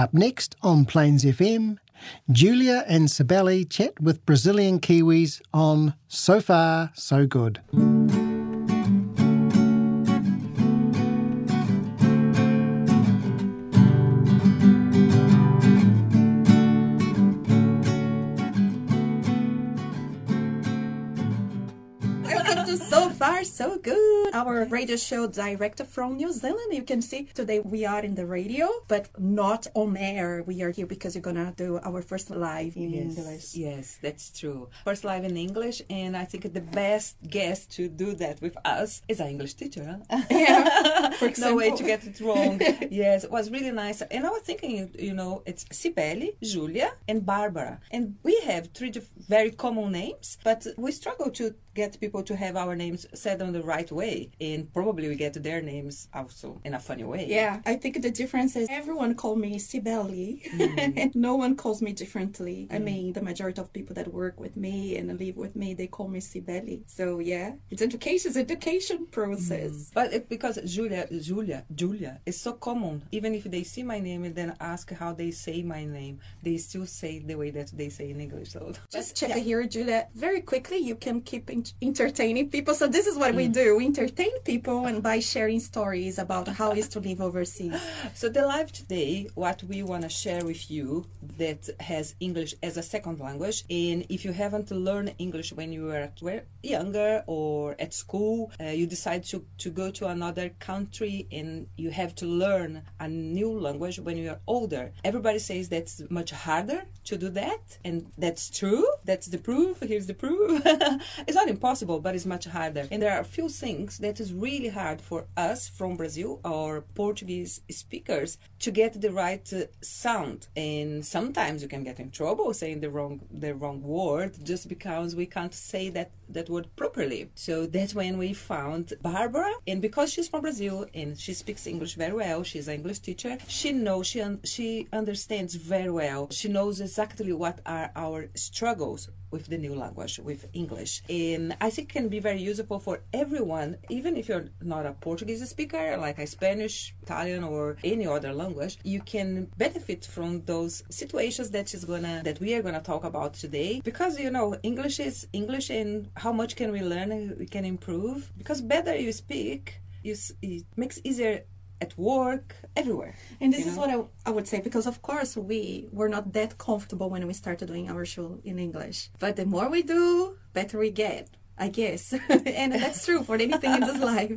Up next on Plains FM, Julia and Sibeli chat with Brazilian Kiwis on So Far, So Good. Our radio show direct from New Zealand. You can see today we are in the radio, but not on air. We are here because we're gonna do our first live in yes, English. Yes, that's true. First live in English, and I think the best guest to do that with us is our English teacher. Huh? Yeah, no way to get it wrong. yes, it was really nice. And I was thinking, you know, it's Sibeli, Julia, and Barbara, and we have three very common names, but we struggle to get people to have our names said on the right way and probably we get their names also in a funny way yeah i think the difference is everyone call me sibeli mm. and no one calls me differently mm. i mean the majority of people that work with me and live with me they call me sibeli so yeah it's education it's education process mm. but it, because julia julia julia is so common even if they see my name and then ask how they say my name they still say the way that they say in english so just check yeah. here julia very quickly you can keep in entertaining people. So this is what mm. we do: we entertain people, and by sharing stories about how is to live overseas. So the live today, what we want to share with you that has English as a second language, and if you haven't learned English when you were younger or at school, uh, you decide to to go to another country and you have to learn a new language when you are older. Everybody says that's much harder to do that, and that's true. That's the proof. Here's the proof. it's not impossible, but it's much harder. And there are a few things that is really hard for us from Brazil or Portuguese speakers to get the right uh, sound. And sometimes you can get in trouble saying the wrong the wrong word just because we can't say that that word properly. So that's when we found Barbara, and because she's from Brazil and she speaks English very well, she's an English teacher. She knows she un- she understands very well. She knows exactly what are our struggles with the new language, with English. And I think can be very useful for everyone, even if you're not a Portuguese speaker, like a Spanish, Italian, or any other language. You can benefit from those situations that is gonna that we are gonna talk about today, because you know English is English, and how much can we learn? We can improve because better you speak, you, it makes easier at work, everywhere. And this is know? what I, I would say because, of course, we were not that comfortable when we started doing our show in English. But the more we do, better we get. I guess. and that's true for anything in this life.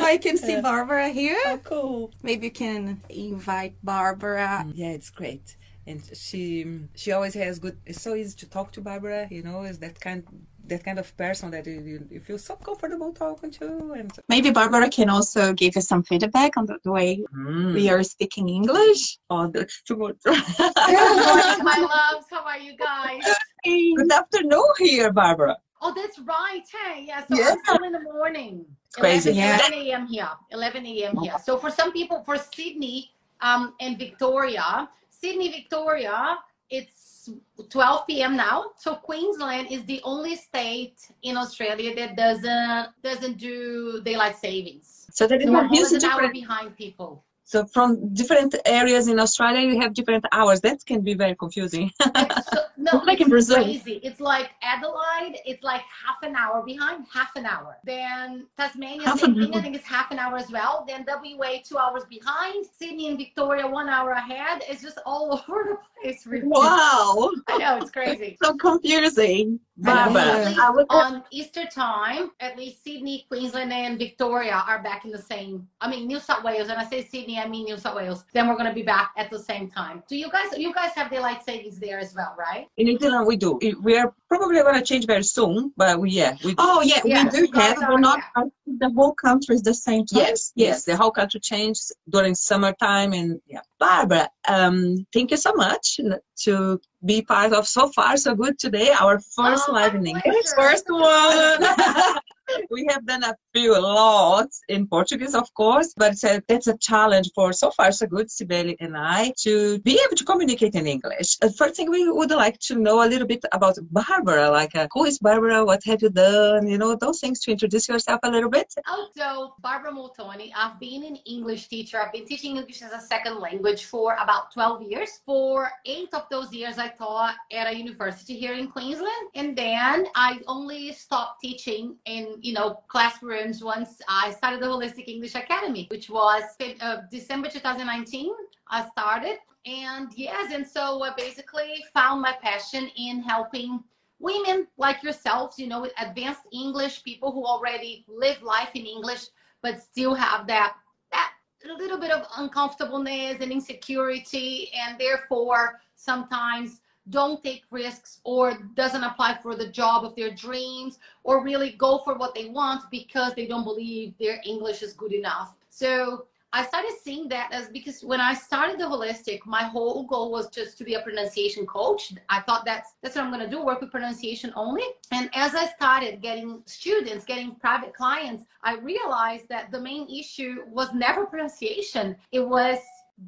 I can see Barbara here. Oh, cool. Maybe you can invite Barbara. Mm, yeah, it's great. And she she always has good. It's so easy to talk to Barbara. You know, is that kind that kind of person that you, you feel so comfortable talking to. And maybe Barbara can also give us some feedback on the, the way mm. we are speaking English. Oh, that's too much. my loves. How are you guys? Good afternoon here, Barbara. Oh, that's right. Hey, yeah. So yeah. I'm in the morning. It's crazy. 11, 11 a.m. here. 11 a.m. here. So for some people, for Sydney um, and Victoria, Sydney, Victoria, it's 12 p.m. now. So Queensland is the only state in Australia that doesn't doesn't do daylight savings. So there is a huge hour behind people. So from different areas in Australia, you have different hours. That can be very confusing. so, no, it's like in Brazil. Crazy. It's like Adelaide. It's like half an hour behind, half an hour. Then Tasmania, half same thing. I think it's half an hour as well. Then WA, two hours behind. Sydney and Victoria, one hour ahead. It's just all over the place. Really. Wow. I know it's crazy. so confusing. But on Easter time, at least Sydney, Queensland, and Victoria are back in the same. I mean, New South Wales, and I say Sydney, I mean New South Wales. Then we're going to be back at the same time. Do you guys? You guys have daylight savings there as well, right? In Zealand, we do. We are probably going to change very soon, but we yeah. We oh yeah, yeah, we do have. We're not. Yeah. The whole country is the same time. Yes, yes, yes, the whole country changed during summertime, and yeah. Barbara, um, thank you so much to be part of so far so good today. Our first oh, live in English. First one. we have done a few lots in Portuguese, of course, but that's a challenge for so far so good, Sibeli and I, to be able to communicate in English. Uh, first thing, we would like to know a little bit about Barbara, like uh, who is Barbara, what have you done, you know, those things to introduce yourself a little bit. Oh, so Barbara Moltoni, I've been an English teacher. I've been teaching English as a second language for about 12 years. For eight of those years, I taught at a university here in Queensland. And then I only stopped teaching in, you know, classrooms once I started the Holistic English Academy, which was uh, December 2019. I started. And yes, and so I basically found my passion in helping women like yourselves, you know, with advanced English, people who already live life in English, but still have that that little bit of uncomfortableness and insecurity, and therefore sometimes don't take risks or doesn't apply for the job of their dreams or really go for what they want because they don't believe their English is good enough. So I started seeing that as because when I started the holistic, my whole goal was just to be a pronunciation coach. I thought that's that's what I'm gonna do, work with pronunciation only. And as I started getting students, getting private clients, I realized that the main issue was never pronunciation. It was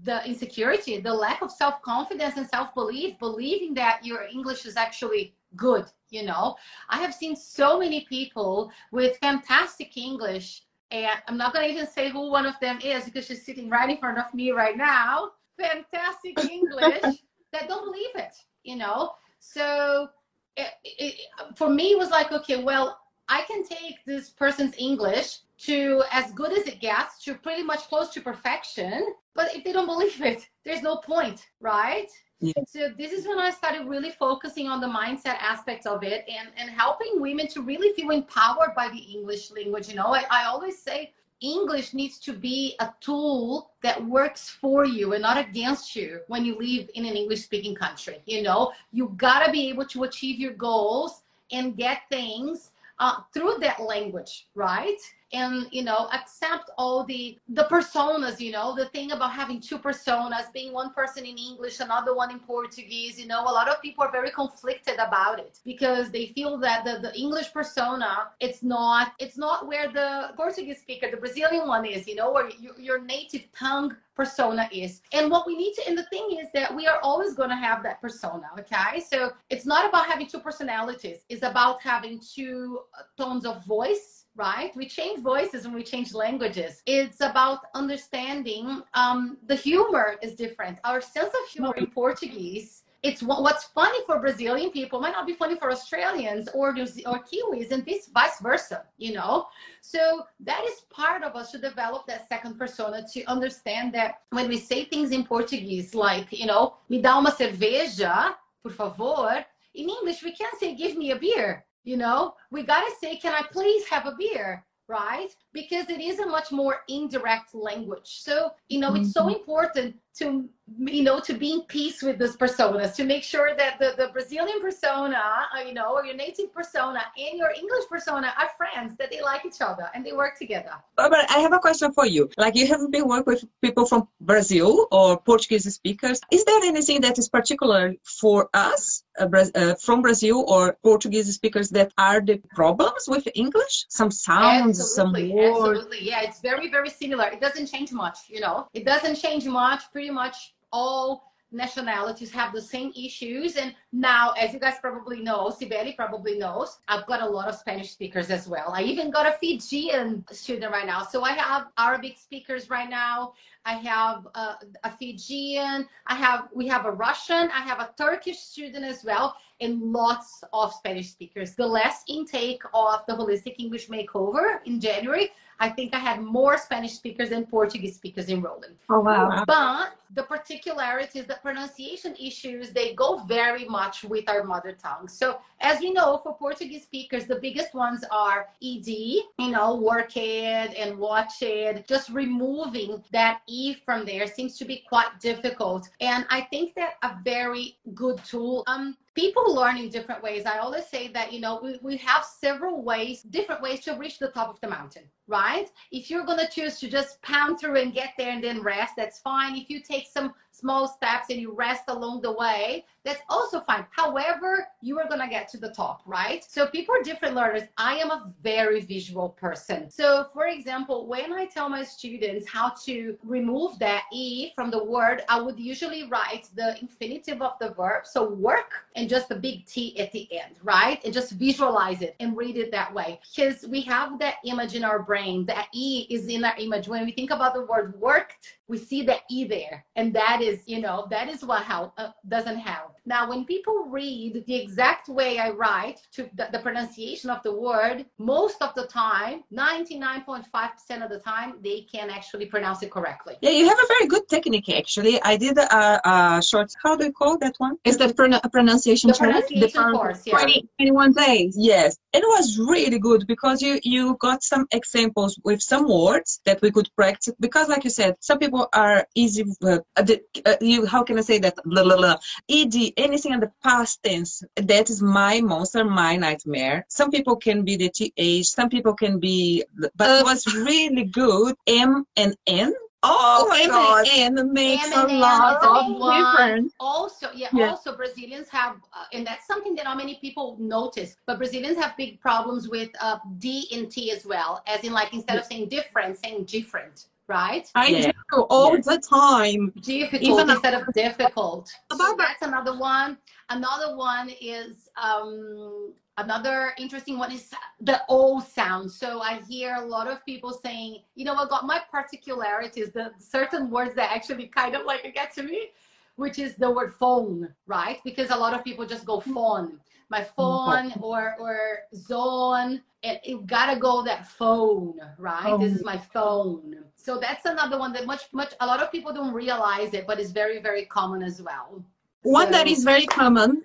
the insecurity, the lack of self confidence and self belief, believing that your English is actually good. You know, I have seen so many people with fantastic English, and I'm not going to even say who one of them is because she's sitting right in front of me right now. Fantastic English that don't believe it, you know. So it, it, for me, it was like, okay, well, I can take this person's English to as good as it gets to pretty much close to perfection. But if they don't believe it, there's no point, right? Yeah. So this is when I started really focusing on the mindset aspects of it and, and helping women to really feel empowered by the English language. You know, I, I always say English needs to be a tool that works for you and not against you when you live in an English speaking country. You know, you gotta be able to achieve your goals and get things uh, through that language, right? And you know accept all the the personas you know the thing about having two personas being one person in english another one in portuguese you know a lot of people are very conflicted about it because they feel that the, the english persona it's not it's not where the portuguese speaker the brazilian one is you know where your, your native tongue persona is. And what we need to, and the thing is that we are always going to have that persona, okay? So it's not about having two personalities, it's about having two tones of voice right? We change voices and we change languages. It's about understanding um, the humor is different. Our sense of humor in Portuguese it's what's funny for Brazilian people might not be funny for Australians or or Kiwis, and vice versa. You know, so that is part of us to develop that second persona to understand that when we say things in Portuguese, like you know, me dá uma cerveja, por favor. In English, we can't say give me a beer you know, we got to say, can I please have a beer? Right? Because it is a much more indirect language. So, you know, mm-hmm. it's so mm-hmm. important to you know to be in peace with these personas to make sure that the, the brazilian persona uh, you know or your native persona and your english persona are friends that they like each other and they work together but i have a question for you like you have been working with people from brazil or portuguese speakers is there anything that is particular for us uh, uh, from brazil or portuguese speakers that are the problems with english? Some sounds absolutely, some words? absolutely. Yeah it's very very similar. It doesn't change much you know? It doesn't change much pretty much all nationalities have the same issues. And now, as you guys probably know, Sibeli probably knows, I've got a lot of Spanish speakers as well. I even got a Fijian student right now. So I have Arabic speakers right now. I have a, a Fijian. I have we have a Russian. I have a Turkish student as well, and lots of Spanish speakers. The last intake of the Holistic English Makeover in January, I think I had more Spanish speakers than Portuguese speakers enrolling. Oh wow! But the particularities, the pronunciation issues, they go very much with our mother tongue. So as we know, for Portuguese speakers, the biggest ones are ed, you know, work it and watch it. Just removing that e from there seems to be quite difficult. And I think that a very good tool. Um, people learn in different ways. I always say that, you know, we, we have several ways, different ways to reach the top of the mountain, right? If you're going to choose to just pound through and get there and then rest, that's fine. If you take some small steps and you rest along the way, that's also fine. However, you are going to get to the top, right? So people are different learners. I am a very visual person. So, for example, when I tell my students how to remove that E from the word, I would usually write the infinitive of the verb. So, work and just the big T at the end, right? And just visualize it and read it that way. Because we have that image in our brain. That E is in our image. When we think about the word worked, we see the E there. And that is, you know, that is what help, uh, doesn't help. Now, when people read the exact way I write to the, the pronunciation of the word, most of the time, 99.5% of the time, they can actually pronounce it correctly. Yeah, you have a very good technique actually. I did a, a short, how do you call that one? Is that pron- pronunciation The pronunciation The course, yeah. 20, 21 days. Yes, it was really good because you you got some examples with some words that we could practice. Because, like you said, some people are easy. Uh, uh, you how can I say that? Blah, blah, blah. Ed, anything in the past tense. That is my monster, my nightmare. Some people can be the th. Some people can be, but Uh, it was really good. M and N. Oh my M god! and N makes M and a N lot is a of big one. difference. Also, yeah, Yeah. also Brazilians have, uh, and that's something that not many people notice, but Brazilians have big problems with uh, D and T as well, as in like instead of saying different, saying different, right? I Yeah. do all Yes. the time. difficult Even instead of difficult. So About that- that's another one. Another one is um, another interesting one is the O sound. So I hear a lot of people saying, you know, I got my particularities, the certain words that actually kind of like get to me, which is the word phone, right? Because a lot of people just go phone. My oh, oh. phone or or zone, and you gotta go that phone, right? This is oh. my phone. So that's another one that much much a lot of people don't realize it, but it's very very common as well. One that So- is very common,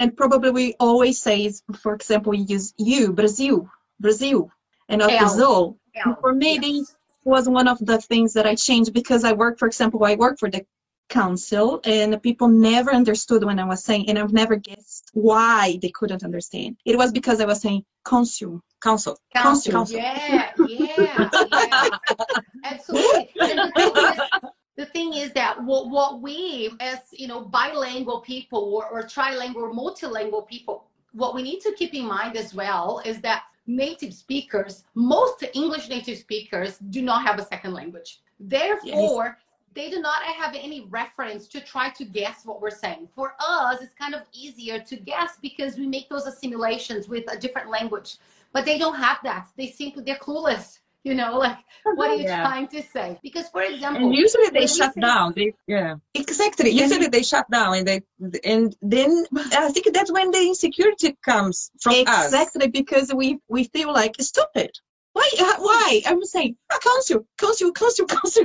and probably we always say is, for example, we use you, Brazil, Brazil, and not. Brazil. For me, Yes. this was one of the things that I changed because I work, for example, I work for the council and people never understood when I was saying, and I've never guessed why they couldn't understand. It was because I was saying council, council, Council. council. Yeah, yeah, yeah. Absolutely. The thing is, the thing is that what, what we, as you know, bilingual people or, or trilingual multilingual people, what we need to keep in mind as well is that native speakers, most English native speakers, do not have a second language. Therefore, they do not have any reference to try to guess what we're saying. For us, it's kind of easier to guess because we make those assimilations with a different language. But they don't have that. They simply they're clueless. You know, like what are you Yeah. trying to say? Because for example, And usually they shut say- down. They yeah. Exactly. Usually they shut down and they and then I think that's when the insecurity comes from us. exactly because we we feel like stupid. Why? uh, Why? I'm saying council, council, council, council.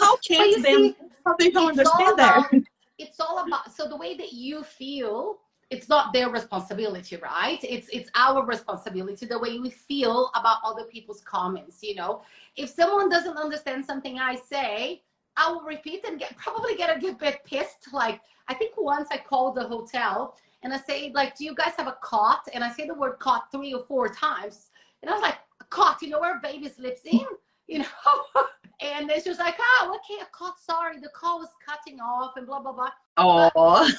How can you them? see, How they don't understand that? it's all about so the way that you feel it's not their responsibility right it's it's our responsibility the way we feel about other people's comments you know if someone doesn't understand something i say i will repeat and get probably get a good bit pissed like i think once i called the hotel and i say like do you guys have a cot and i say the word cot three or four times and i was like a cot you know where baby sleeps in you know and then she was like oh okay a cot sorry the call was cutting off and blah blah blah Oh,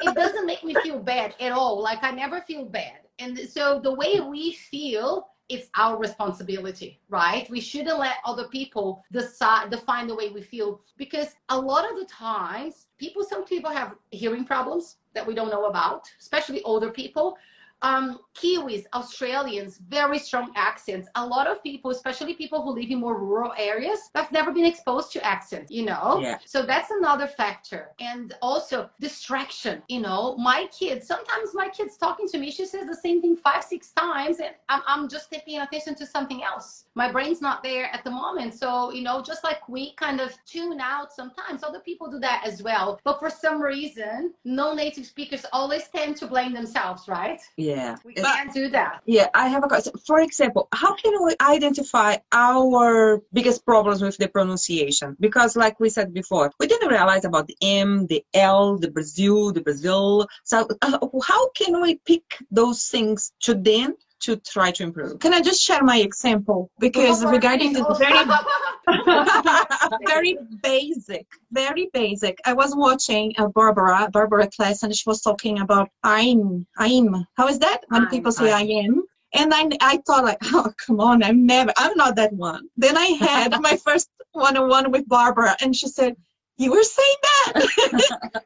it doesn't make me feel bad at all. Like I never feel bad. And so the way we feel, it's our responsibility, right? We shouldn't let other people decide define the way we feel because a lot of the times people some people have hearing problems that we don't know about, especially older people. Um, Kiwis, Australians, very strong accents. A lot of people, especially people who live in more rural areas, have never been exposed to accents, you know? Yeah. So that's another factor. And also distraction, you know, my kids, sometimes my kids talking to me, she says the same thing five, six times, and I'm, I'm just paying attention to something else. My brain's not there at the moment. So, you know, just like we kind of tune out sometimes, other people do that as well. But for some reason, no native speakers always tend to blame themselves, right? yeah. We But- can't do that. Yeah, I have a question. For example, how can we identify our biggest problems with the pronunciation? Because, like we said before, we didn't realize about the M, the L, the Brazil, the Brazil. So, uh, how can we pick those things to then to try to improve. Can I just share my example? Because regarding the very very basic, very basic. I was watching a Barbara, Barbara class, and she was talking about I'm, I'm. How is that when I'm, people say I'm. I am? And I, I thought like, oh come on, I'm never, I'm not that one. Then I had my first one-on-one with Barbara, and she said, "You were saying that."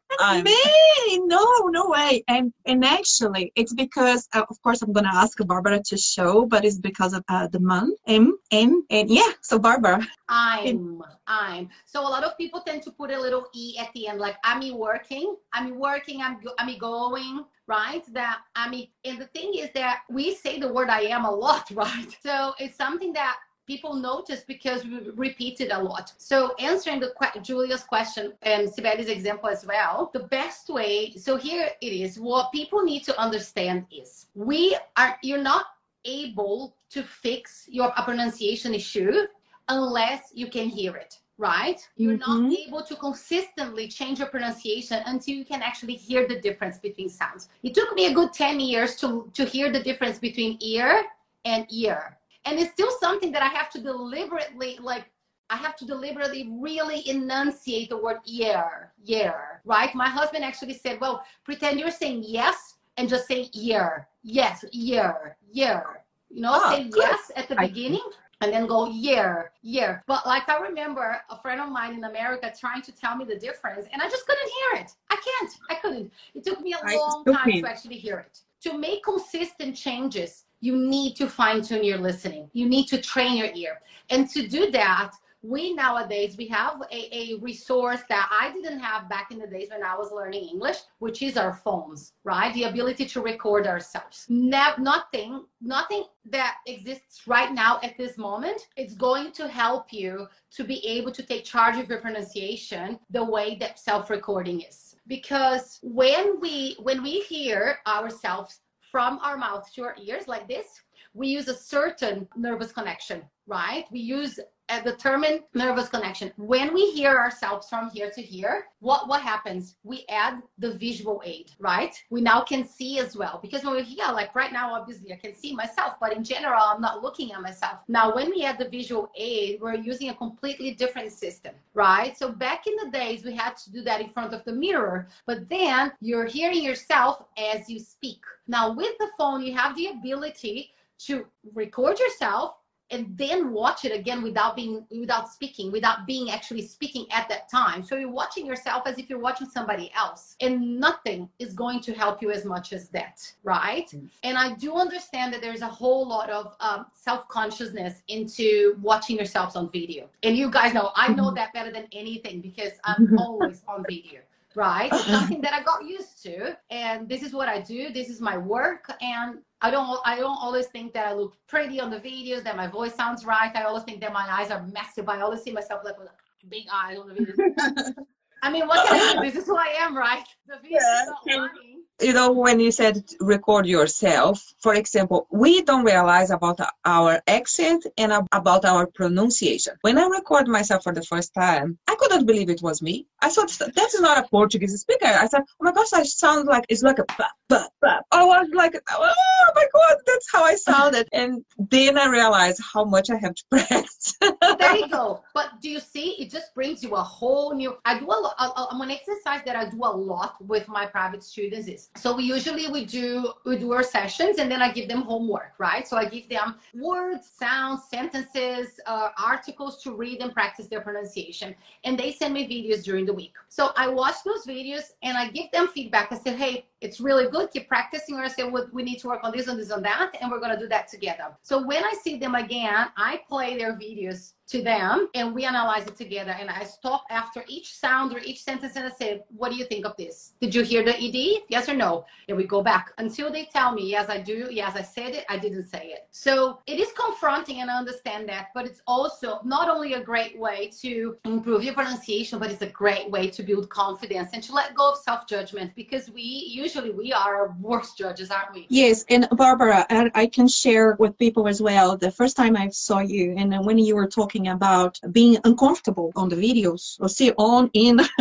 I'm- Me? No, no way. And and actually, it's because uh, of course I'm gonna ask Barbara to show, but it's because of uh, the month M M and yeah. So Barbara, I'm, I'm. So a lot of people tend to put a little e at the end, like I'm working, I'm working, I'm go- I'm going, right? That I'm, and the thing is that we say the word I am a lot, right? So it's something that people notice because we repeat it a lot. So answering the que- Julia's question and Sibeli's example as well, the best way. So here it is. What people need to understand is we are. You're not able to fix your a pronunciation issue unless you can hear it right you're not Mhm. able to consistently change your pronunciation until you can actually hear the difference between sounds it took me a good 10 years to to hear the difference between ear and ear and it's still something that i have to deliberately like I have to deliberately really enunciate the word ear, ear, right? My husband actually said, well, pretend you're saying yes and just say ear, yes, ear, ear. You know, Ah, say good. yes at the I- beginning and then go year, year. But like I remember a friend of mine in America trying to tell me the difference, and I just couldn't hear it. I can't. I couldn't. It took me a I- long time stupid. to actually hear it. To make consistent changes, you need to fine tune your listening. You need to train your ear. And to do that, we nowadays we have a, a resource that I didn't have back in the days when I was learning English, which is our phones, right? The ability to record ourselves. Ne- nothing, nothing that exists right now at this moment is going to help you to be able to take charge of your pronunciation the way that self-recording is. Because when we when we hear ourselves from our mouth to our ears like this, we use a certain nervous connection, right? We use a determined nervous connection. When we hear ourselves from here to here, what what happens? We add the visual aid, right? We now can see as well because when we're here, like right now, obviously I can see myself, but in general, I'm not looking at myself. Now, when we add the visual aid, we're using a completely different system, right? So back in the days, we had to do that in front of the mirror, but then you're hearing yourself as you speak. Now, with the phone, you have the ability to record yourself and then watch it again without being without speaking without being actually speaking at that time. So you're watching yourself as if you're watching somebody else and nothing is going to help you as much as that right? And i do understand that there's a whole lot of um, self-consciousness into watching yourselves on video. And you guys know i know that better than anything because i'm always on video right? It's something that i got used to and this is what i do this is my work and i don't i don't always think that i look pretty on the videos that my voice sounds right. I always think that my eyes are massive i always see myself like with big eyes on the videos i mean what can i do? This is who i am right? The video Yeah, is not lying you know when you said record yourself for example we don't realize about our accent and about our pronunciation when i record myself for the first time i couldn't believe it was me i thought that's not a portuguese speaker i said oh my gosh i sound like it's like a ba, ba, ba. i was like oh my god that's how i sounded and then i realized how much i have to practice there you go. But do you see? It just brings you a whole new. I do a lot. I- I- An exercise that I do a lot with my private students is so we usually we do we do our sessions and then I give them homework, right? So I give them words, sounds, sentences, uh, articles to read and practice their pronunciation, and they send me videos during the week. So I watch those videos and I give them feedback. I say, hey, it's really good. Keep practicing. Or say, well, we need to work on this and this and that, and we're gonna do that together. So when I see them again, I play their videos to them and we analyze it together. And I stop after each sound or each sentence and I say, What do you think of this? Did you hear the ED? Yes or no? And we go back until they tell me, Yes, I do. Yes, I said it. I didn't say it. So it is confronting and I understand that, but it's also not only a great way to improve your pronunciation, but it's a great way to build confidence and to let go of self judgment because we usually we are our worst judges, aren't we? Yes, and Barbara, I, I can share with people as well. The first time I saw you, and when you were talking about being uncomfortable on the videos or see on in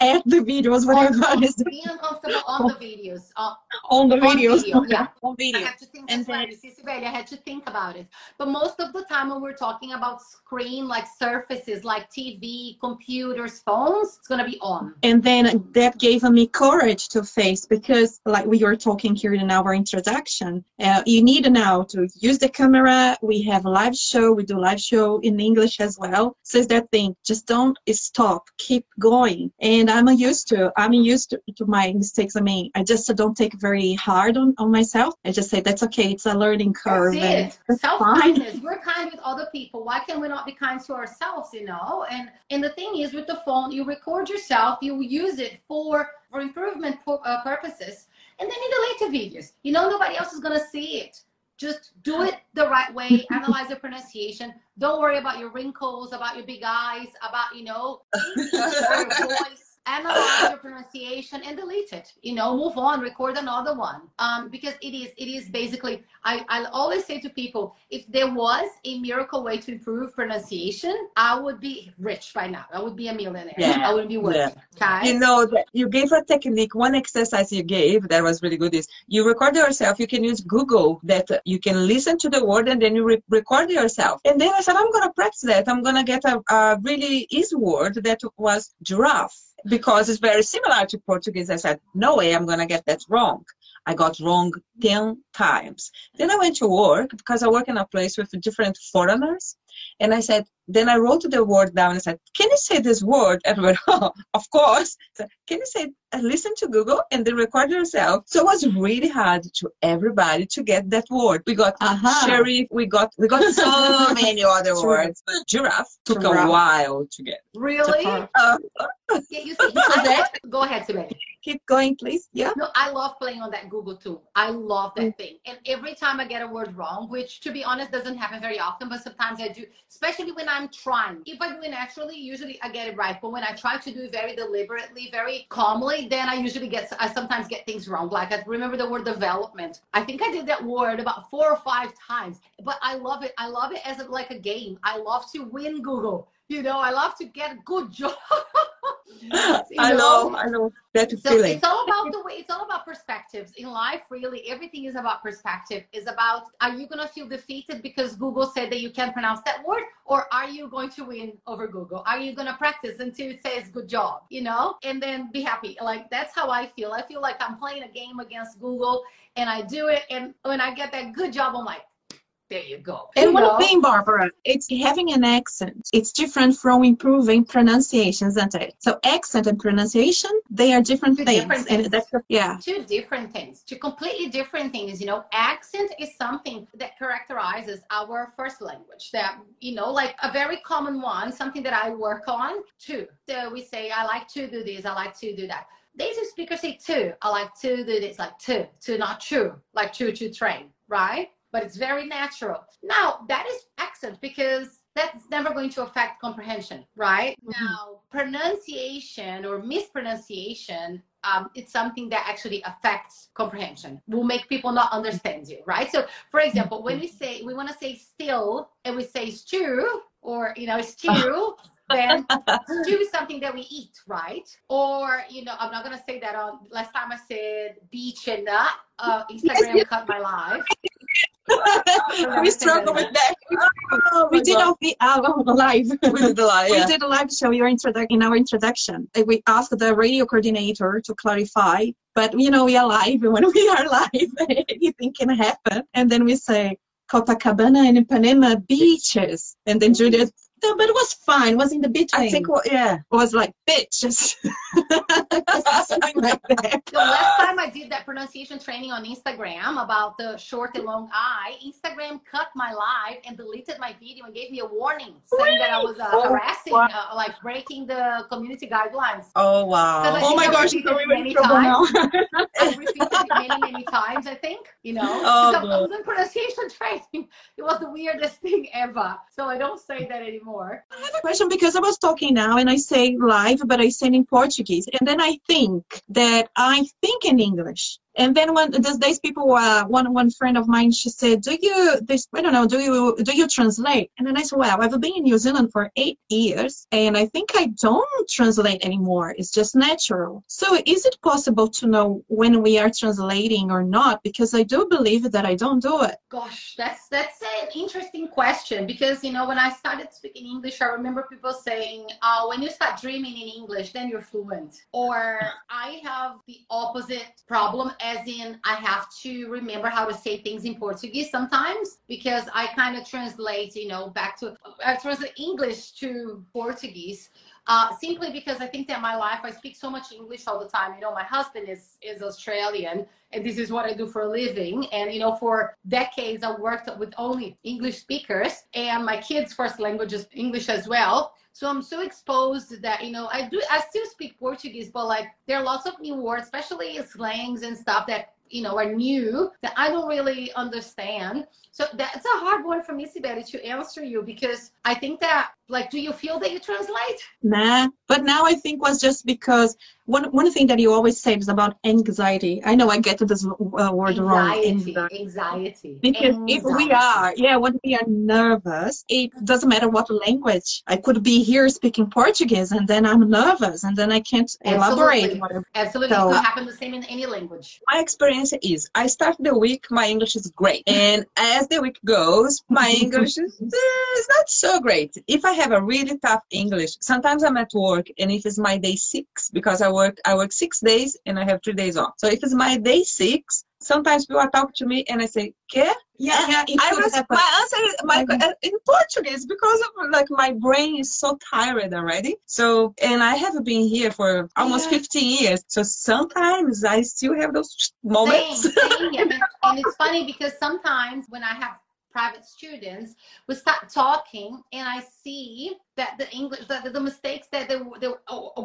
at the videos whatever On- is being uncomfortable on the videos. Uh, on the on videos video, yeah. on I video to think And then- you I had to think about it. But most of the time when we're talking about screen like surfaces like TV, computers, phones, it's gonna be on. and then that gave me courage to face because like we were talking here in our introduction uh, you need now to use the camera we have a live show we do live show in english as well so it's that thing just don't stop keep going and i'm used to i'm used to, to my mistakes i mean i just don't take very hard on, on myself i just say that's okay it's a learning curve and That's it. self-kindness We're kind with other people. Why can we not be kind to ourselves? You know. And and the thing is, with the phone, you record yourself. You use it for for improvement uh, purposes, and then in the later videos. You know, nobody else is gonna see it. Just do it the right way. Analyze your pronunciation. Don't worry about your wrinkles, about your big eyes, about you know your voice. Analyze your pronunciation and delete it. You know, move on. Record another one. Um, because it is it is basically I, I always say to people, if there was a miracle way to improve pronunciation, I would be rich by now. I would be a millionaire. Yeah, I wouldn't be working. Okay. You know that you gave a technique. One exercise you gave that was really good is you record yourself. You can use Google that you can listen to the word and then you re- record yourself. And then I said, I'm gonna practice that. I'm gonna get a, a really easy word that was giraffe because it's very similar to Portuguese. I said, no way, I'm gonna get that wrong. I got wrong 10 times. Then I went to work because I work in a place with different foreigners. And I said, then I wrote the word down and said, can you say this word? Went, oh, of course. So, can you say, uh, listen to Google and then record yourself? So it was really hard to everybody to get that word. We got Uh-huh. sheriff, we got, we got so many other words. But giraffe took a while to get. really? Uh, Yeah, you see, love, go ahead, Sibeli. keep going please yeah No, I love playing on that Google too. I love Mm. that thing. And every time I get a word wrong, which to be honest doesn't happen very often, but sometimes I do, especially when I'm trying. If I do it naturally, usually I get it right. But when I try to do it very deliberately, very calmly, then I usually get, I sometimes get things wrong. Like I remember the word development. I think I did that word about four or five times, but I love it. I love it as a, like a game. I love to win Google. You know, I love to get good job. You I know? know, I know that So feeling. it's all about the way it's all about perspectives. In life, really, everything is about perspective. Is about are you gonna feel defeated because Google said that you can't pronounce that word, or are you going to win over Google? Are you gonna practice until it says good job, you know? And then be happy. Like that's how I feel. I feel like I'm playing a game against Google and I do it and when I get that good job, I'm like, there you go. And You one know? thing, Barbara, it's having an accent. It's different from improving pronunciation, isn't it? So accent and pronunciation, they are different Two things. different And things. yeah. two different things, two completely different things. You know, accent is something that characterizes our first language. That you know, like a very common one, something that I work on too. So we say, I like to do this, I like to do that. Native speakers say to, I like to do this, like to, to not true, like to to train, right? But it's very natural. Now that is accent because that's never going to affect comprehension, right? Mhm. Now pronunciation or mispronunciation um, it's something that actually affects comprehension will make people not understand you right so for example when we say we want to say still and we say stew or you know stew then stew is something that we eat right or you know i'm not going to say that on last time i said beach and nut uh, instagram cut my life we struggle with that. Oh we did God. our live. We did the lie, We did a live show your introdu- in our introduction. Uh, We asked the radio coordinator to clarify, but you know, we are live. and When we are live, anything can happen. And then we say Copacabana and Ipanema beaches. And then Julia, no, but it was fine. It was in the between. I think, what, yeah. it was like bitches. Something like that. The last time did that pronunciation training on Instagram about the short and long I, Instagram cut my live and deleted my video and gave me a warning saying that I was uh, Oh, harassing, wow. uh, like breaking the community guidelines. Oh, wow. Oh my I gosh, so we it were in many trouble now. times. I repeated it many, many times, I think, you know. Oh, I was in pronunciation training. It was the weirdest thing ever. So I don't say that anymore. I have a question because I was talking now and I say live, but I say in Portuguese. And then I think that I think in English. English. And then when these days people, uh, one one friend of mine, she said, "Do you this? I don't know. Do you do you translate?" And then I said, "Well, I've been in New Zealand for eight years, and I think I don't translate anymore. It's just natural. So is it possible to know when we are translating or not? Because I do believe that I don't do it. Gosh, that's that's an interesting question because you know when I started speaking English, I remember people saying, "Oh, when you start dreaming in English, then you're fluent." Or I have the opposite problem as in I have to remember how to say things in Portuguese sometimes because I kind of translate, you know, back to I translate English to Portuguese. Uh, simply because I think that my life I speak so much English all the time. You know, my husband is is Australian, and this is what I do for a living. And you know, for decades I worked with only English speakers, and my kids' first language is English as well. So I'm so exposed that you know I do I still speak Portuguese, but like there are lots of new words, especially slangs and stuff that you know are new that I don't really understand. So that's a hard one for me, Sibeli, to answer you because I think that like do you feel that you translate? Nah, but now I think was just because one one thing that you always say is about anxiety. I know I get this uh, word wrong. Anxiety, anxiety. Because if we are, yeah, when we are nervous, it doesn't matter what language. I could be here speaking Portuguese and then I'm nervous and then I can't elaborate. Absolutely. I'm- Absolutely, So- it could happen the same in any language. my experience is I start the week, my English is great. And as the week goes, my English is, eh, is not so great. If I have a really tough English, sometimes I'm at work and if it's my day six, because I work I work six days and I have three days off. So if it's my day six, sometimes people talk to me and I say, ¿Qué? Yeah, yeah, I was, happen. my answer is my, uh, in Portuguese because of like my brain is so tired already. So and I have been here for almost Yeah. 15 years. So sometimes I still have those moments. Same, same. and it's funny because sometimes when I have private students, we start talking and I see that the English, that the mistakes that they, they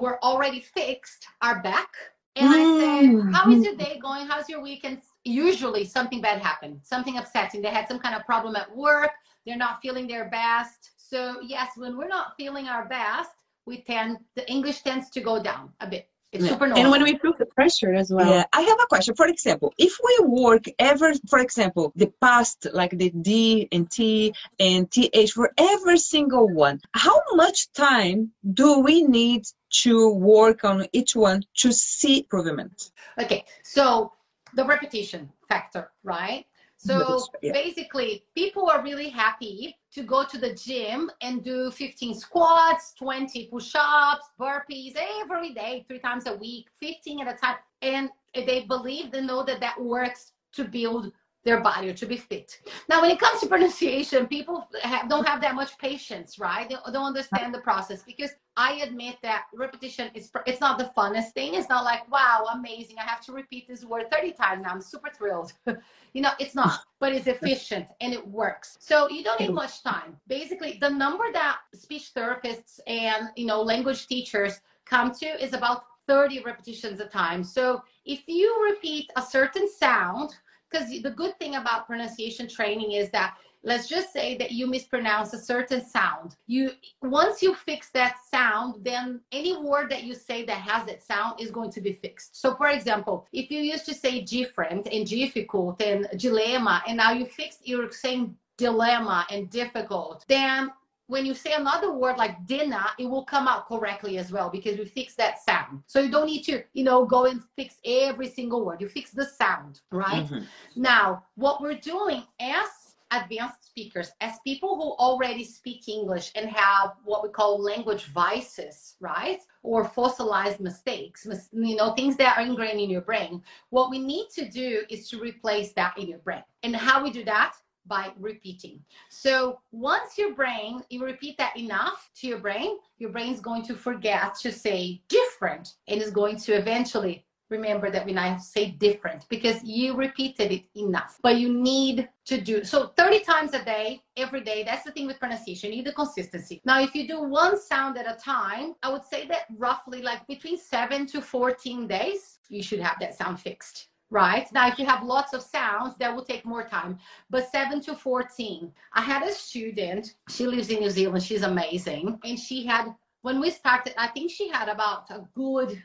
were already fixed are back. And I say, Mm. how is your day going? How's your weekend? Usually something bad happened, something upsetting. They had some kind of problem at work. They're not feeling their best. So yes, when we're not feeling our best, we tend, the English tends to go down a bit. It's Yeah. super normal. And when we feel the pressure as well. Yeah, I have a question. For example, if we work ever, for example, the past, like the D and T and TH for every single one, how much time do we need to work on each one to see improvement? Okay, so the repetition factor, right? So yeah. basically, people are really happy to go to the gym and do 15 squats, 20 push ups, burpees every day, three times a week, 15 at a time. And they believe, they know that that works to build their body to be fit. Now, when it comes to pronunciation, people have, don't have that much patience, right? They don't understand the process because I admit that repetition is it's not the funnest thing. It's not like wow, amazing. I have to repeat this word 30 times now. I'm super thrilled. you know, it's not, but it's efficient and it works. So you don't need much time. Basically, the number that speech therapists and you know language teachers come to is about 30 repetitions a time. So if you repeat a certain sound because the good thing about pronunciation training is that let's just say that you mispronounce a certain sound. You once you fix that sound then any word that you say that has that sound is going to be fixed. So for example if you used to say different and difficult and dilemma and now you fix you're saying dilemma and difficult then when you say another word like dinner, it will come out correctly as well because we fix that sound. So you don't need to, you know, go and fix every single word. You fix the sound, right? Mm-hmm. Now, what we're doing as advanced speakers, as people who already speak English and have what we call language vices, right? Or fossilized mistakes, you know, things that are ingrained in your brain. What we need to do is to replace that in your brain. And how we do that? By repeating. So once your brain, you repeat that enough to your brain, your brain's going to forget to say different and is going to eventually remember that when I say different because you repeated it enough. But you need to do so 30 times a day, every day. That's the thing with pronunciation. You need the consistency. Now, if you do one sound at a time, I would say that roughly like between seven to 14 days, you should have that sound fixed. Right now, if you have lots of sounds, that will take more time. But seven to 14. I had a student, she lives in New Zealand, she's amazing. And she had, when we started, I think she had about a good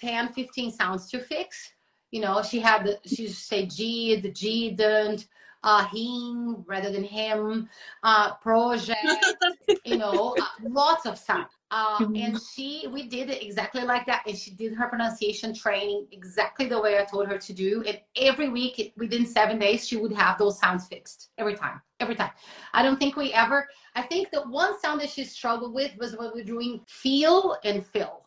10, 15 sounds to fix. You know, she had the, she say G, the G didn't, uh, him rather than him, uh, project, you know, uh, lots of sound. Uh, Mhm. And she, we did it exactly like that. And she did her pronunciation training exactly the way I told her to do. And every week, within seven days, she would have those sounds fixed every time, every time. I don't think we ever, I think the one sound that she struggled with was when we we're doing feel and fill,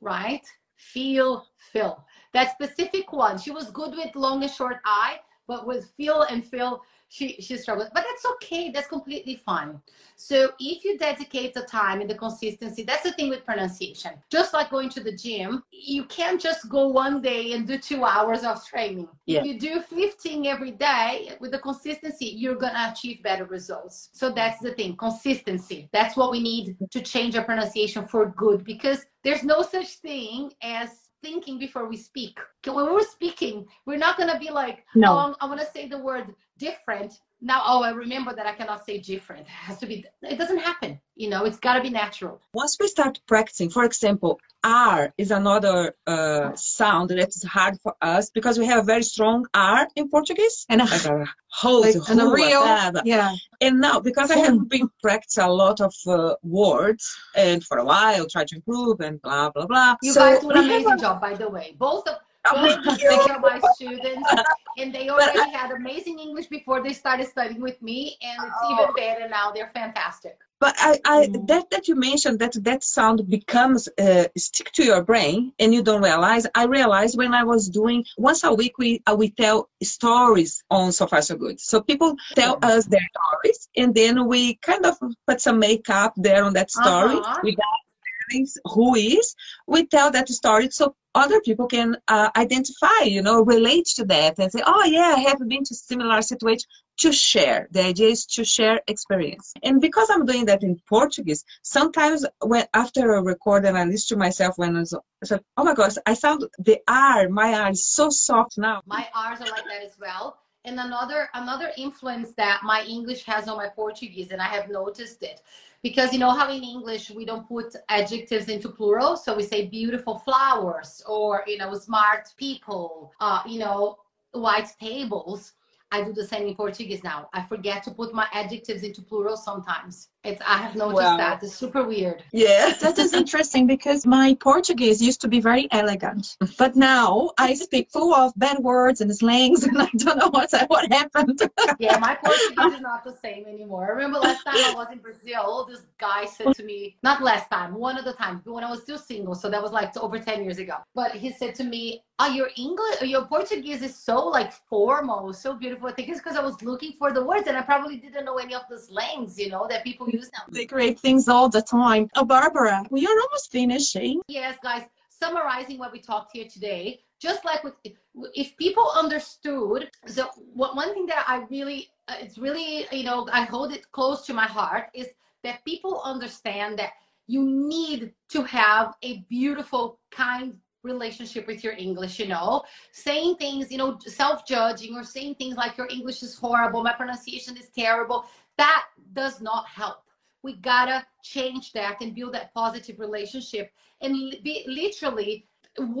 right? Feel, fill. That specific one. She was good with long and short I, but with feel and fill, she, she struggled. But that's okay. That's completely fine. So if you dedicate the time and the consistency, that's the thing with pronunciation. Just like going to the gym, you can't just go one day and do two hours of training. Yeah. If you do 15 every day with the consistency, you're gonna achieve better results. So that's the thing, consistency. That's what we need to change our pronunciation for good because there's no such thing as thinking before we speak. When we're speaking, we're not gonna be like, No. oh, I want to say the word different. Now, oh, I remember that I cannot say different. It has to be, it doesn't happen. You know, it's got to be natural. Once we start practicing, for example, R is another uh, sound that is hard for us because we have a very strong R in Portuguese. And a, Like a hold, like, and a real, blah, blah. yeah. And now, because I have been practicing a lot of uh, words and for a while try to improve and blah, blah, blah. You So guys do an amazing a- job, by the way. Both of Oh, both thank of you. them are my students, and they already had amazing English before they started studying with me, and it's Oh. even better now. They're fantastic. But I, I Mm. that that you mentioned that that sound becomes uh, stick to your brain and you don't realize. I realized when I was doing once a week we uh, we tell stories on So Far So Good. So people tell us their stories and then we kind of put some makeup there on that story Uh-huh. without who is. We tell that story so other people can uh, identify, you know, relate to that and say, oh yeah, I have been to similar situation to share. The idea is to share experience. And because I'm doing that in Portuguese, sometimes when after a record and I listen to myself when I was said, oh my gosh, I sound the R, my R is so soft now. My R's are like that as well. And another another influence that my English has on my Portuguese, and I have noticed it, because you know how in English we don't put adjectives into plural, so we say beautiful flowers or you know smart people, uh, you know white tables. I do the same in Portuguese now. I forget to put my adjectives into plural sometimes. It's I have noticed Wow. that. It's super weird. Yeah. That is interesting because my Portuguese used to be very elegant, but now I speak full of bad words and slangs, and I don't know what what happened. Yeah, my Portuguese is not the same anymore. I remember last time I was in Brazil, All this guy said to me, not last time, one of the times, when I was still single, so that was like over 10 years ago. But he said to me, Oh, your English, your Portuguese is so like formal, so beautiful. I think it's because I was looking for the words and I probably didn't know any of the slangs, you know, that people use now. they create things all the time. Oh, Barbara, we are almost finishing. Yes, guys, summarizing what we talked here today, just like with if people understood, so what one thing that I really, uh, it's really, you know, I hold it close to my heart is that people understand that you need to have a beautiful, kind relationship with your English, you know, saying things, you know, self judging or saying things like your English is horrible, my pronunciation is terrible, that does not help. We gotta change that and build that positive relationship and be literally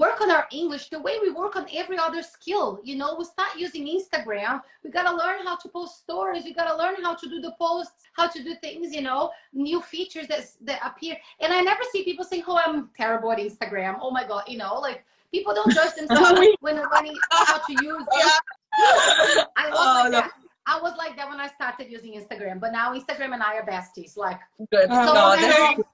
work on our english the way we work on every other skill. You know we start using instagram. We gotta learn how to post stories. We gotta learn how to do the posts how to do things you know new features that that appear. And i never see people saying oh i'm terrible at instagram. Oh my god you know like people don't judge themselves when they're learning how to use it. I was Oh, like no. that. I was like that when I started using Instagram, but now Instagram and I are besties. Like, Good. So No, getting,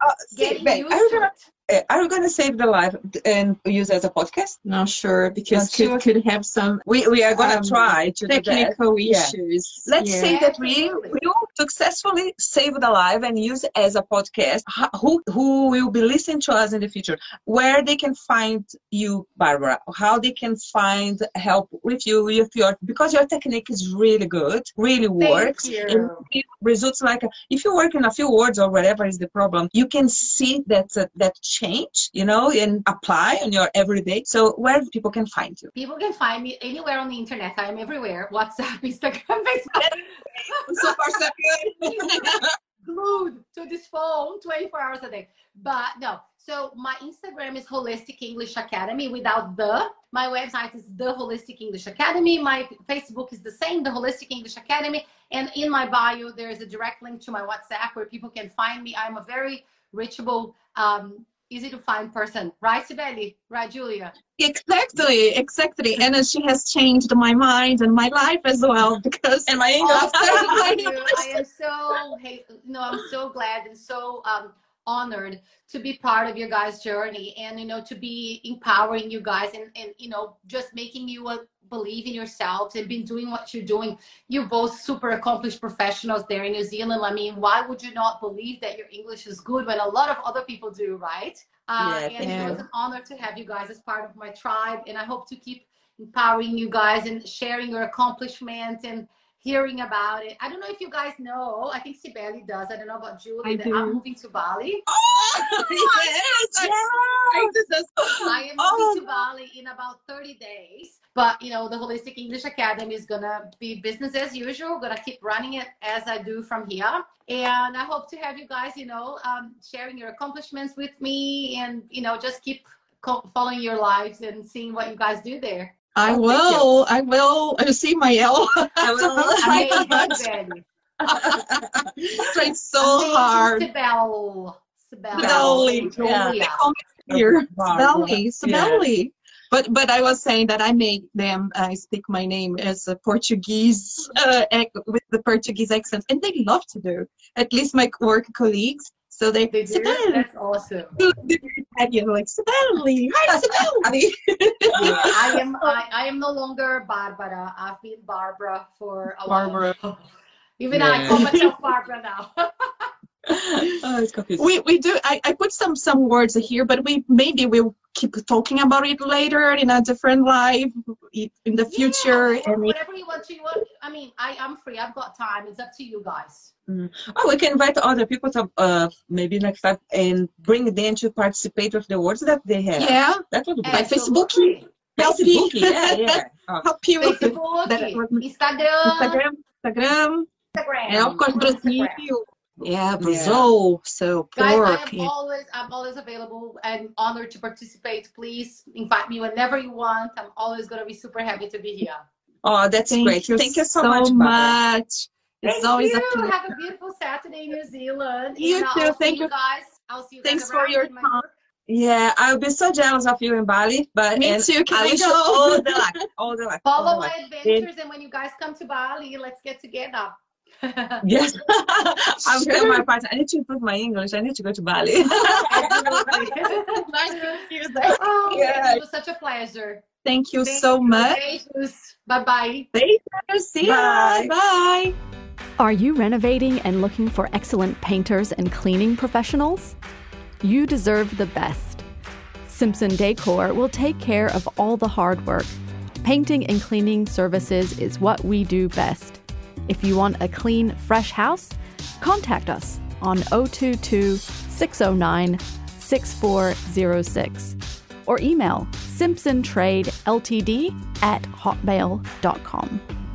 uh, see, getting babe, used are you to gonna it. uh, are you gonna save the live and use as a podcast? Not sure because Not could, sure. could have some We we are gonna Um, try to do that. technical Yeah. issues. Let's Yeah. say that we will successfully save the live and use it as a podcast. Who who will be listening to us in the future? Where they can find you, Barbara? How they can find help with you with your because your technique is really good, really works. Thank and you. it results like if you work in a few words or whatever is the problem, you can see that uh, that change, you know, and apply on your everyday. So where people can find you. People can find me anywhere on the internet. I am everywhere. WhatsApp, Instagram, Facebook. so far, so good. glued to this phone 24 hours a day. But no, so my Instagram is Holistic English Academy without the. My website is the Holistic English Academy. My Facebook is the same, the Holistic English Academy. And in my bio, there is a direct link to my WhatsApp where people can find me. I'm a very reachable, um, easy to find person. Right, Sibeli? Right, Julia? Exactly, exactly. And uh, she has changed my mind and my life as well because And my English. Thank you. I am so, hey, you I'm so glad and so um, honored to be part of your guys' journey and, you know, to be empowering you guys and, and you know, just making you uh, believe in yourselves and been doing what you're doing. You're both super accomplished professionals there in New Zealand. I mean, why would you not believe that your English is good when a lot of other people do, right? Uh, Yeah, and thank it was an honor to have you guys as part of my tribe. And I hope to keep empowering you guys and sharing your accomplishments and hearing about it. I don't know if you guys know. I think Sibeli does. I don't know about Julie. I that do. I'm moving to Bali. Oh, yes, I am Oh, moving to Bali in about 30 days. But you know, the Holistic English Academy is gonna be business as usual. Gonna keep running it as I do from here. And I hope to have you guys, you know, um, sharing your accomplishments with me, and you know, just keep co- following your lives and seeing what you guys do there. I Oh, thank will, I will. You see my L. I will. Hey, Betty. Tried so hard. Sibel. Sibel. Sibeli, Julia. They here. Barbara. Sibeli, Sibeli. But but I was saying that I made them uh, speak my name as a Portuguese uh, ac- with the Portuguese accent, and they love to do. At least my work colleagues. So they, They do? Sibeli, That's awesome. you know, like Sibeli, hi Sibeli. I am I, I am no longer Barbara. I've been Barbara for a Barbara. while. Even I call myself Barbara now. oh, we we do. I, I put some some words here, but we maybe we'll keep talking about it later in a different live in the future. Yeah, and whatever you want to. You want, I mean, I'm free. I've got time. It's up to you guys. Oh, we can invite other people to uh, maybe next time and bring them to participate with the words that they have. yeah, That would be By Facebook. Absolutely. Facebook. Yeah, yeah. Oh. help you. Facebook, That was- Instagram, Instagram, Instagram, Instagram, and of course Brazil. Yeah, Brazil. So Guys. I am always I'm always available and honored to participate. Please invite me whenever you want. I'm always gonna be super happy to be here. Oh, that's Thank great. you Thank you so, so much. Barbara. Much. It's always you. a pleasure. Have a beautiful Saturday in New Zealand. You And uh, I'll too. Thank you. guys. I'll see you guys Thanks for your time. Yeah, I'll be so jealous of you in Bali. But Me too. Can I wish you go? all the luck. All the luck. Follow my luck. adventures, and when you guys come to Bali, let's get together. Yes. I'm Sure. telling my partner, I need to improve my English. I need to go to Bali. Absolutely. Nice to hear that. oh, Yeah. it was such a pleasure. Thank you Thank so you. much. Bye bye. See ya. Bye. Bye. Are you renovating and looking for excellent painters and cleaning professionals? You deserve the best. Simpson Decor will take care of all the hard work. Painting and cleaning services is what we do best. If you want a clean, fresh house, contact us on 022 609 6406 or email simpsontradeltd at hotmail.com.